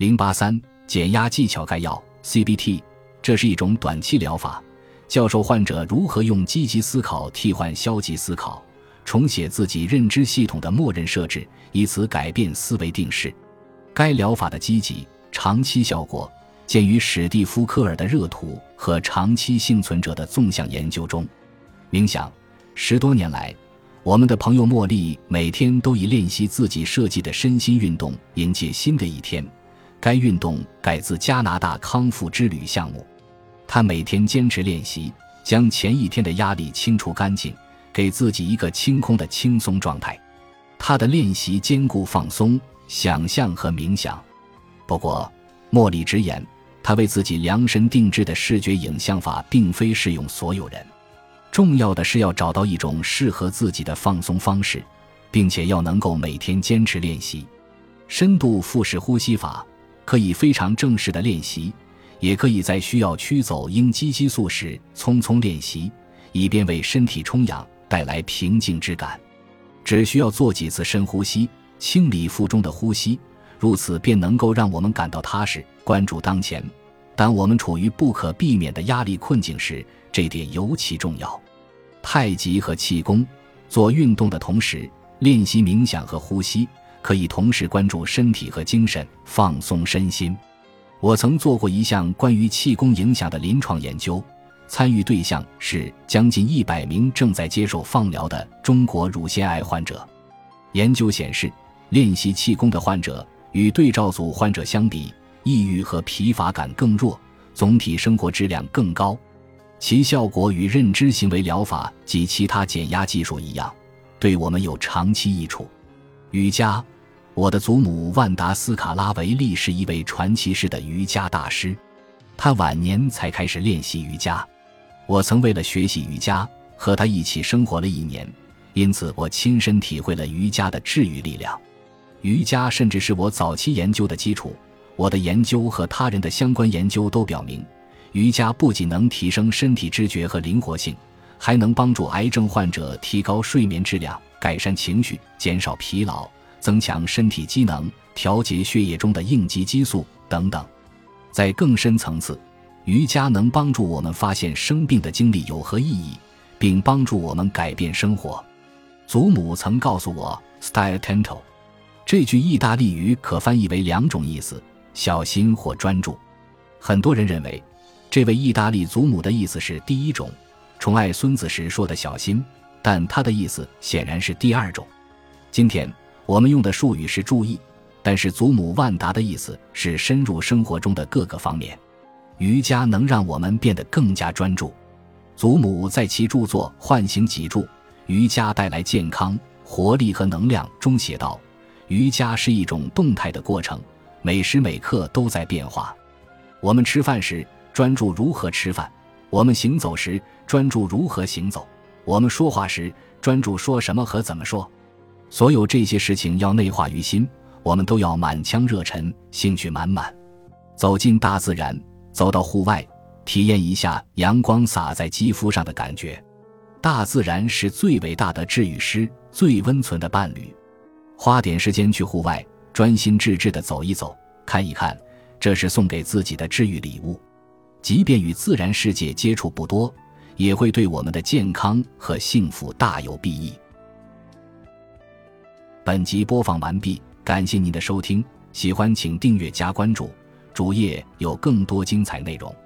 零八三减压技巧概要 CBT，这是一种短期疗法，教授患者如何用积极思考替换消极思考，重写自己认知系统的默认设置，以此改变思维定式。该疗法的积极、长期效果见于史蒂夫·科尔的热图和长期幸存者的纵向研究中。冥想，十多年来，我们的朋友茉莉每天都以练习自己设计的身心运动迎接新的一天。该运动改自加拿大康复之旅项目，他每天坚持练习，将前一天的压力清除干净，给自己一个清空的轻松状态。他的练习兼顾放松、想象和冥想。不过，莫里直言，他为自己量身定制的视觉影像法并非适用所有人。重要的是要找到一种适合自己的放松方式，并且要能够每天坚持练习。深度腹式呼吸法。可以非常正式的练习，也可以在需要驱走应激激素时匆匆练习，以便为身体充氧，带来平静之感。只需要做几次深呼吸，清理腹中的呼吸，如此便能够让我们感到踏实，关注当前。当我们处于不可避免的压力困境时，这点尤其重要。太极和气功，做运动的同时练习冥想和呼吸。可以同时关注身体和精神，放松身心。我曾做过一项关于气功影响的临床研究，参与对象是将近一百名正在接受放疗的中国乳腺癌患者。研究显示，练习气功的患者与对照组患者相比，抑郁和疲乏感更弱，总体生活质量更高。其效果与认知行为疗法及其他减压技术一样，对我们有长期益处。瑜伽，我的祖母万达斯卡拉维利是一位传奇式的瑜伽大师，她晚年才开始练习瑜伽。我曾为了学习瑜伽和她一起生活了一年，因此我亲身体会了瑜伽的治愈力量。瑜伽甚至是我早期研究的基础。我的研究和他人的相关研究都表明，瑜伽不仅能提升身体知觉和灵活性，还能帮助癌症患者提高睡眠质量。改善情绪，减少疲劳，增强身体机能，调节血液中的应激激素等等。在更深层次，瑜伽能帮助我们发现生病的经历有何意义，并帮助我们改变生活。祖母曾告诉我，“Stai attento”，这句意大利语可翻译为两种意思：小心或专注。很多人认为，这位意大利祖母的意思是第一种，宠爱孙子时说的小心。但他的意思显然是第二种。今天我们用的术语是注意，但是祖母万达的意思是深入生活中的各个方面。瑜伽能让我们变得更加专注。祖母在其著作《唤醒脊柱：瑜伽带来健康、活力和能量》中写道：“瑜伽是一种动态的过程，每时每刻都在变化。我们吃饭时专注如何吃饭，我们行走时专注如何行走。”我们说话时专注说什么和怎么说，所有这些事情要内化于心。我们都要满腔热忱，兴趣满满，走进大自然，走到户外，体验一下阳光洒在肌肤上的感觉。大自然是最伟大的治愈师，最温存的伴侣。花点时间去户外，专心致志地走一走，看一看，这是送给自己的治愈礼物。即便与自然世界接触不多。也会对我们的健康和幸福大有裨益。本集播放完毕，感谢您的收听，喜欢请订阅加关注，主页有更多精彩内容。